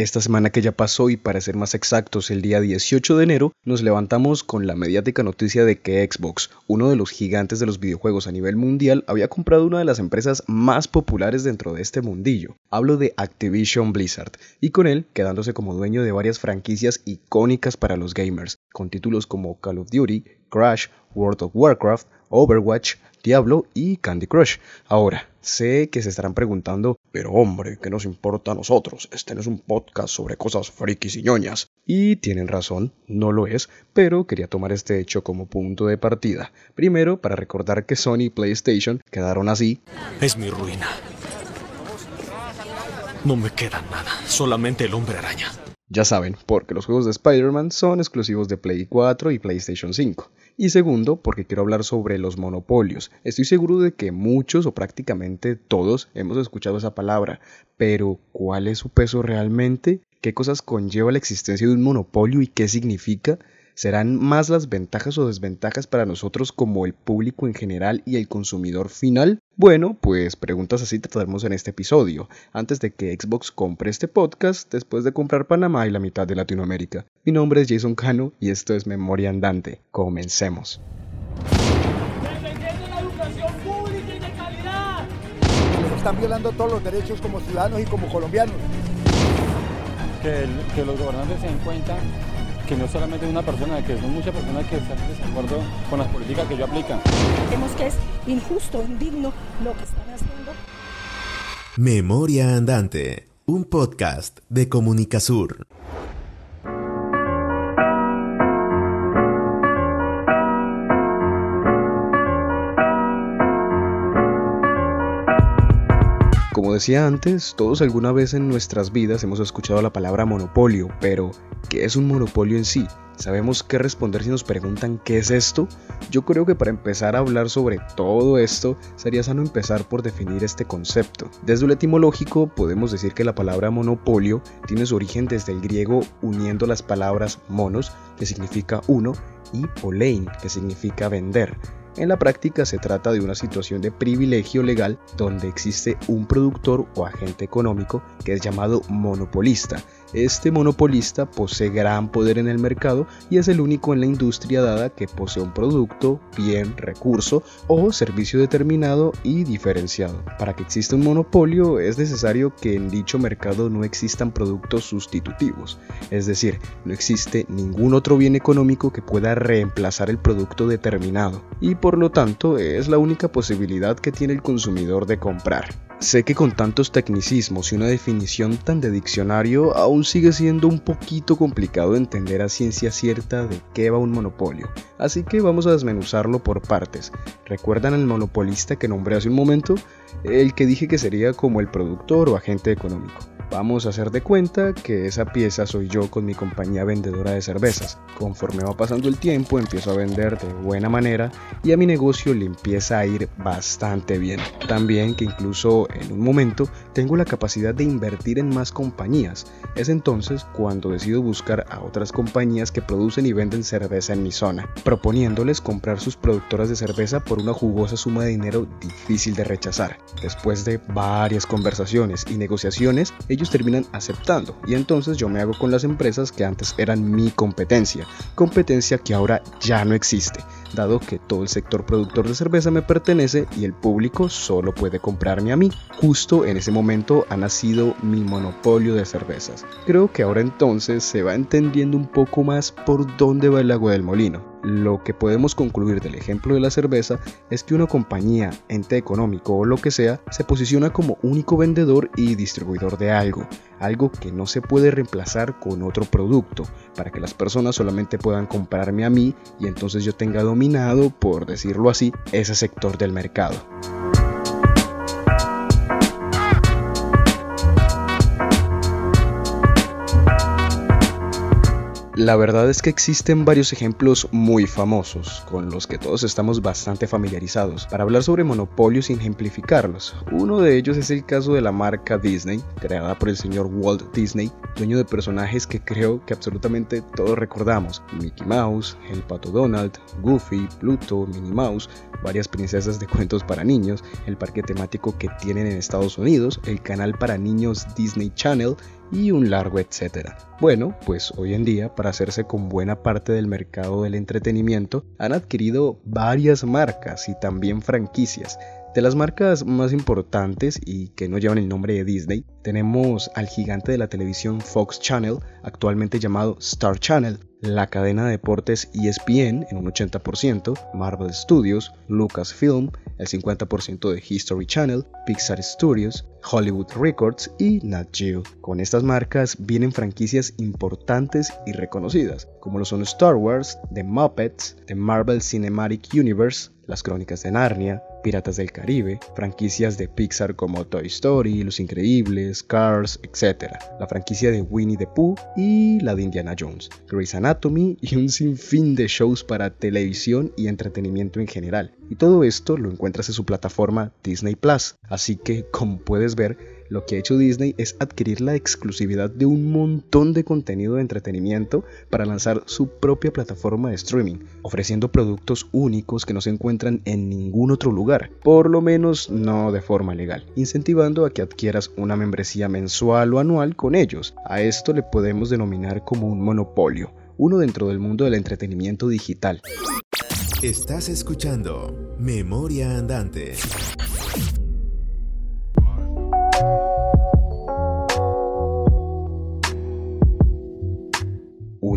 Esta semana que ya pasó y para ser más exactos el día 18 de enero, nos levantamos con la mediática noticia de que Xbox, uno de los gigantes de los videojuegos a nivel mundial, había comprado una de las empresas más populares dentro de este mundillo. Hablo de Activision Blizzard, y con él quedándose como dueño de varias franquicias icónicas para los gamers, con títulos como Call of Duty, Crash, World of Warcraft, Overwatch, Diablo y Candy Crush. Ahora, sé que se estarán preguntando, pero hombre, ¿qué nos importa a nosotros? Este no es un podcast sobre cosas frikis y ñoñas. Y tienen razón, no lo es, pero quería tomar este hecho como punto de partida. Primero, para recordar que Sony y PlayStation quedaron así. Es mi ruina. No me queda nada, solamente el hombre araña. Ya saben, porque los juegos de Spider-Man son exclusivos de Play 4 y PlayStation 5. Y segundo, porque quiero hablar sobre los monopolios. Estoy seguro de que muchos o prácticamente todos hemos escuchado esa palabra, pero ¿cuál es su peso realmente? ¿Qué cosas conlleva la existencia de un monopolio y qué significa? ¿Serán más las ventajas o desventajas para nosotros como el público en general y el consumidor final? Bueno, pues preguntas así trataremos en este episodio, antes de que Xbox compre este podcast después de comprar Panamá y la mitad de Latinoamérica. Mi nombre es Jason Cano y esto es Memoria Andante. Comencemos. están violando todos los derechos como ciudadanos y como colombianos. Que, que los gobernantes se den cuenta que no solamente una persona, que son muchas personas que están en desacuerdo con las políticas que yo aplican. Vemos que es injusto, indigno lo que están haciendo. Memoria Andante, un podcast de Comunicasur. Decía antes, todos alguna vez en nuestras vidas hemos escuchado la palabra monopolio, pero ¿qué es un monopolio en sí? ¿Sabemos qué responder si nos preguntan qué es esto? Yo creo que para empezar a hablar sobre todo esto, sería sano empezar por definir este concepto. Desde lo etimológico, podemos decir que la palabra monopolio tiene su origen desde el griego uniendo las palabras monos, que significa uno, y polein, que significa vender. En la práctica se trata de una situación de privilegio legal donde existe un productor o agente económico que es llamado monopolista. Este monopolista posee gran poder en el mercado y es el único en la industria dada que posee un producto, bien, recurso o servicio determinado y diferenciado. Para que exista un monopolio es necesario que en dicho mercado no existan productos sustitutivos, es decir, no existe ningún otro bien económico que pueda reemplazar el producto determinado y por lo tanto es la única posibilidad que tiene el consumidor de comprar. Sé que con tantos tecnicismos y una definición tan de diccionario aún sigue siendo un poquito complicado entender a ciencia cierta de qué va un monopolio, así que vamos a desmenuzarlo por partes. ¿Recuerdan al monopolista que nombré hace un momento? El que dije que sería como el productor o agente económico. Vamos a hacer de cuenta que esa pieza soy yo con mi compañía vendedora de cervezas. Conforme va pasando el tiempo empiezo a vender de buena manera y a mi negocio le empieza a ir bastante bien. También que incluso en un momento tengo la capacidad de invertir en más compañías. Es entonces cuando decido buscar a otras compañías que producen y venden cerveza en mi zona, proponiéndoles comprar sus productoras de cerveza por una jugosa suma de dinero difícil de rechazar. Después de varias conversaciones y negociaciones, ellos terminan aceptando y entonces yo me hago con las empresas que antes eran mi competencia, competencia que ahora ya no existe, dado que todo el sector productor de cerveza me pertenece y el público solo puede comprarme a mí. Justo en ese momento ha nacido mi monopolio de cervezas. Creo que ahora entonces se va entendiendo un poco más por dónde va el agua del molino. Lo que podemos concluir del ejemplo de la cerveza es que una compañía, ente económico o lo que sea, se posiciona como único vendedor y distribuidor de algo, algo que no se puede reemplazar con otro producto, para que las personas solamente puedan comprarme a mí y entonces yo tenga dominado, por decirlo así, ese sector del mercado. La verdad es que existen varios ejemplos muy famosos, con los que todos estamos bastante familiarizados, para hablar sobre monopolios y ejemplificarlos. Uno de ellos es el caso de la marca Disney, creada por el señor Walt Disney, dueño de personajes que creo que absolutamente todos recordamos. Mickey Mouse, el Pato Donald, Goofy, Pluto, Minnie Mouse, varias princesas de cuentos para niños, el parque temático que tienen en Estados Unidos, el canal para niños Disney Channel, y un largo etcétera. Bueno, pues hoy en día, para hacerse con buena parte del mercado del entretenimiento, han adquirido varias marcas y también franquicias, de las marcas más importantes y que no llevan el nombre de Disney, tenemos al gigante de la televisión Fox Channel, actualmente llamado Star Channel, la cadena de deportes ESPN en un 80%, Marvel Studios, Lucasfilm, el 50% de History Channel, Pixar Studios, Hollywood Records y Nat Geo. Con estas marcas vienen franquicias importantes y reconocidas, como lo son Star Wars, The Muppets, The Marvel Cinematic Universe, Las Crónicas de Narnia, Piratas del Caribe, franquicias de Pixar como Toy Story, Los Increíbles, Cars, etc. La franquicia de Winnie the Pooh y la de Indiana Jones, Grey's Anatomy y un sinfín de shows para televisión y entretenimiento en general. Y todo esto lo encuentras en su plataforma Disney Plus. Así que, como puedes ver, lo que ha hecho Disney es adquirir la exclusividad de un montón de contenido de entretenimiento para lanzar su propia plataforma de streaming, ofreciendo productos únicos que no se encuentran en ningún otro lugar, por lo menos no de forma legal, incentivando a que adquieras una membresía mensual o anual con ellos. A esto le podemos denominar como un monopolio, uno dentro del mundo del entretenimiento digital. Estás escuchando Memoria Andante.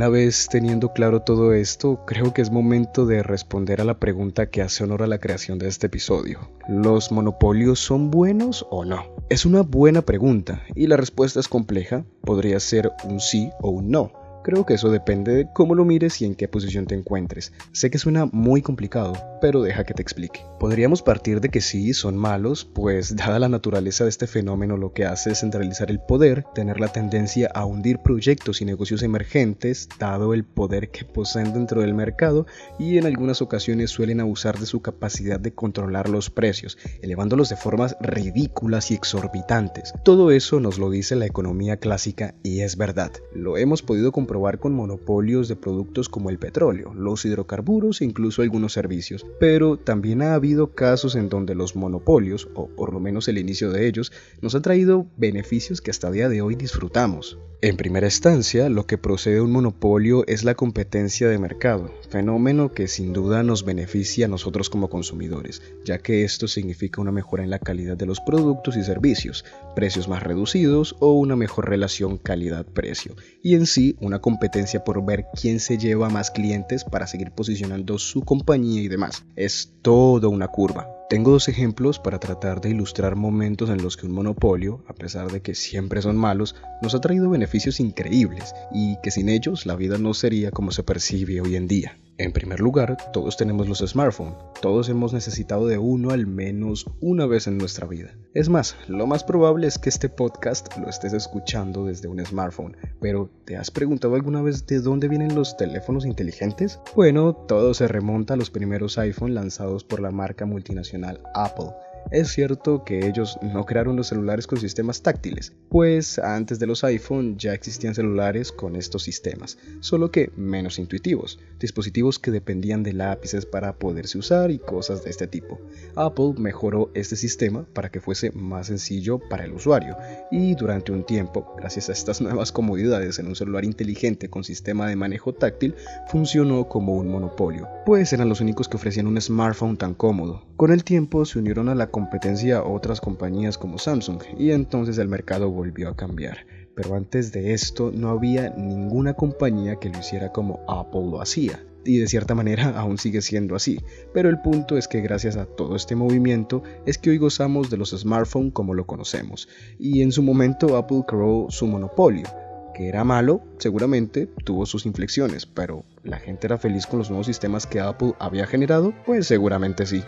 Una vez teniendo claro todo esto, creo que es momento de responder a la pregunta que hace honor a la creación de este episodio. ¿Los monopolios son buenos o no? Es una buena pregunta y la respuesta es compleja, podría ser un sí o un no. Creo que eso depende de cómo lo mires y en qué posición te encuentres. Sé que suena muy complicado, pero deja que te explique. Podríamos partir de que sí, son malos, pues dada la naturaleza de este fenómeno lo que hace es centralizar el poder, tener la tendencia a hundir proyectos y negocios emergentes, dado el poder que poseen dentro del mercado y en algunas ocasiones suelen abusar de su capacidad de controlar los precios, elevándolos de formas ridículas y exorbitantes. Todo eso nos lo dice la economía clásica y es verdad. Lo hemos podido comprobar probar con monopolios de productos como el petróleo, los hidrocarburos e incluso algunos servicios. Pero también ha habido casos en donde los monopolios, o por lo menos el inicio de ellos, nos ha traído beneficios que hasta el día de hoy disfrutamos. En primera instancia, lo que procede de un monopolio es la competencia de mercado, fenómeno que sin duda nos beneficia a nosotros como consumidores, ya que esto significa una mejora en la calidad de los productos y servicios, precios más reducidos o una mejor relación calidad-precio, y en sí una competencia por ver quién se lleva más clientes para seguir posicionando su compañía y demás. Es todo una curva. Tengo dos ejemplos para tratar de ilustrar momentos en los que un monopolio, a pesar de que siempre son malos, nos ha traído beneficios increíbles y que sin ellos la vida no sería como se percibe hoy en día. En primer lugar, todos tenemos los smartphones, todos hemos necesitado de uno al menos una vez en nuestra vida. Es más, lo más probable es que este podcast lo estés escuchando desde un smartphone, pero ¿te has preguntado alguna vez de dónde vienen los teléfonos inteligentes? Bueno, todo se remonta a los primeros iPhone lanzados por la marca multinacional Apple es cierto que ellos no crearon los celulares con sistemas táctiles, pues antes de los iPhone ya existían celulares con estos sistemas, solo que menos intuitivos, dispositivos que dependían de lápices para poderse usar y cosas de este tipo. Apple mejoró este sistema para que fuese más sencillo para el usuario y durante un tiempo, gracias a estas nuevas comodidades en un celular inteligente con sistema de manejo táctil, funcionó como un monopolio, pues eran los únicos que ofrecían un smartphone tan cómodo. Con el tiempo se unieron a la competencia otras compañías como Samsung y entonces el mercado volvió a cambiar. Pero antes de esto no había ninguna compañía que lo hiciera como Apple lo hacía. Y de cierta manera aún sigue siendo así, pero el punto es que gracias a todo este movimiento es que hoy gozamos de los smartphones como lo conocemos, y en su momento Apple creó su monopolio, que era malo, seguramente tuvo sus inflexiones, pero ¿la gente era feliz con los nuevos sistemas que Apple había generado? Pues seguramente sí.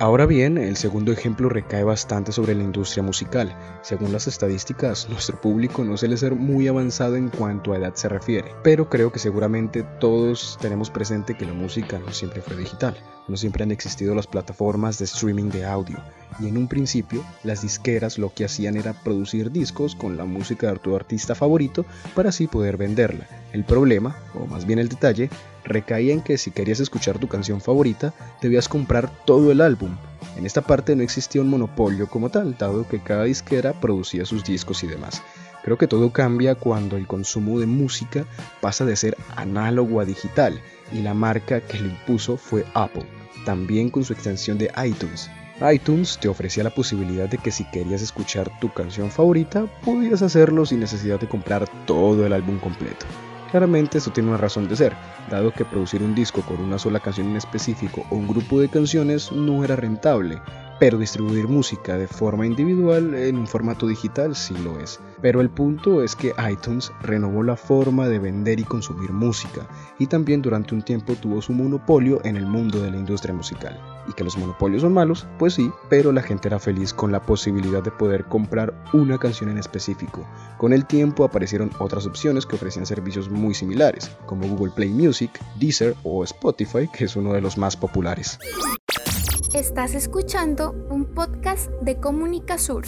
Ahora bien, el segundo ejemplo recae bastante sobre la industria musical. Según las estadísticas, nuestro público no suele ser muy avanzado en cuanto a edad se refiere, pero creo que seguramente todos tenemos presente que la música no siempre fue digital, no siempre han existido las plataformas de streaming de audio, y en un principio las disqueras lo que hacían era producir discos con la música de tu artista favorito para así poder venderla. El problema, o más bien el detalle, recaía en que si querías escuchar tu canción favorita debías comprar todo el álbum. En esta parte no existía un monopolio como tal, dado que cada disquera producía sus discos y demás. Creo que todo cambia cuando el consumo de música pasa de ser análogo a digital y la marca que lo impuso fue Apple, también con su extensión de iTunes. iTunes te ofrecía la posibilidad de que si querías escuchar tu canción favorita, podías hacerlo sin necesidad de comprar todo el álbum completo. Claramente esto tiene una razón de ser, dado que producir un disco con una sola canción en específico o un grupo de canciones no era rentable, pero distribuir música de forma individual en un formato digital sí lo es. Pero el punto es que iTunes renovó la forma de vender y consumir música y también durante un tiempo tuvo su monopolio en el mundo de la industria musical. Y que los monopolios son malos, pues sí, pero la gente era feliz con la posibilidad de poder comprar una canción en específico. Con el tiempo aparecieron otras opciones que ofrecían servicios muy similares, como Google Play Music, Deezer o Spotify, que es uno de los más populares. Estás escuchando un podcast de Comunica Sur.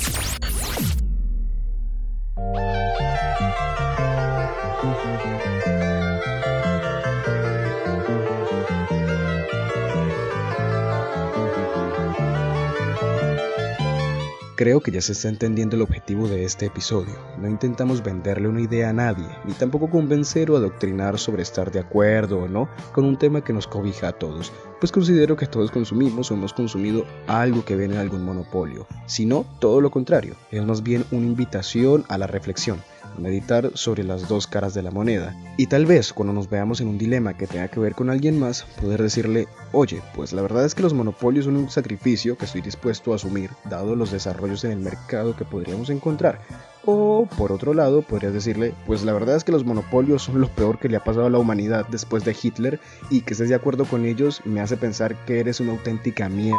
Creo que ya se está entendiendo el objetivo de este episodio. No intentamos venderle una idea a nadie, ni tampoco convencer o adoctrinar sobre estar de acuerdo o no con un tema que nos cobija a todos, pues considero que todos consumimos o hemos consumido algo que viene de algún monopolio, sino todo lo contrario, es más bien una invitación a la reflexión meditar sobre las dos caras de la moneda. Y tal vez cuando nos veamos en un dilema que tenga que ver con alguien más, poder decirle, oye, pues la verdad es que los monopolios son un sacrificio que estoy dispuesto a asumir, dado los desarrollos en el mercado que podríamos encontrar. O por otro lado, podrías decirle, pues la verdad es que los monopolios son lo peor que le ha pasado a la humanidad después de Hitler y que estés de acuerdo con ellos me hace pensar que eres una auténtica mierda.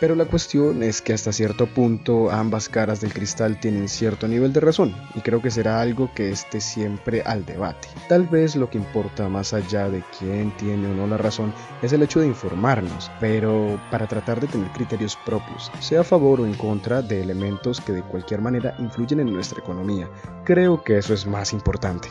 Pero la cuestión es que hasta cierto punto ambas caras del cristal tienen cierto nivel de razón y creo que será algo que esté siempre al debate. Tal vez lo que importa más allá de quién tiene o no la razón es el hecho de informarnos, pero para tratar de tener criterios propios, sea a favor o en contra de elementos que de cualquier manera influyen en nuestra economía. Creo que eso es más importante.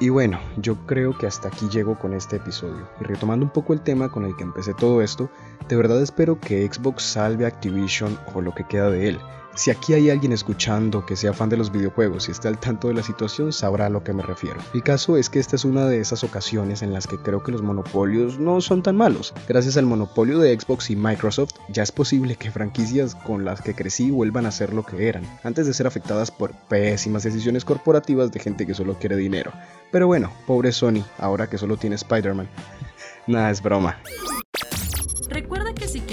Y bueno, yo creo que hasta aquí llego con este episodio. Y retomando un poco el tema con el que empecé todo esto, de verdad espero que Xbox salve Activision o lo que queda de él. Si aquí hay alguien escuchando que sea fan de los videojuegos y está al tanto de la situación, sabrá a lo que me refiero. El caso es que esta es una de esas ocasiones en las que creo que los monopolios no son tan malos. Gracias al monopolio de Xbox y Microsoft, ya es posible que franquicias con las que crecí vuelvan a ser lo que eran, antes de ser afectadas por pésimas decisiones corporativas de gente que solo quiere dinero. Pero bueno, pobre Sony, ahora que solo tiene Spider-Man. Nada, es broma.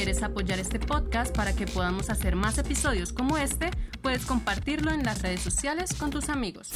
Quieres apoyar este podcast para que podamos hacer más episodios como este, puedes compartirlo en las redes sociales con tus amigos.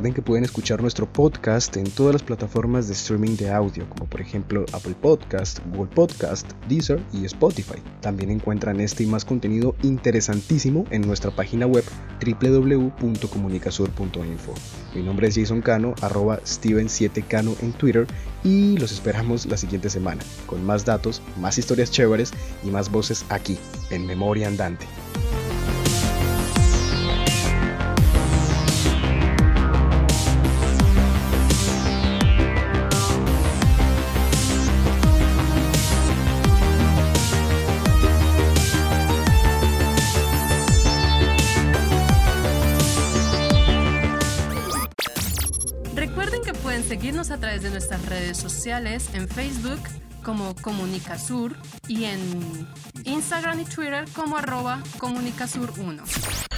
Recuerden que pueden escuchar nuestro podcast en todas las plataformas de streaming de audio, como por ejemplo Apple Podcast, Google Podcast, Deezer y Spotify. También encuentran este y más contenido interesantísimo en nuestra página web www.comunicasur.info. Mi nombre es Jason Cano, arroba Steven7Cano en Twitter y los esperamos la siguiente semana con más datos, más historias chéveres y más voces aquí en Memoria Andante. A través de nuestras redes sociales en Facebook como Comunicasur y en Instagram y Twitter como arroba Comunicasur1.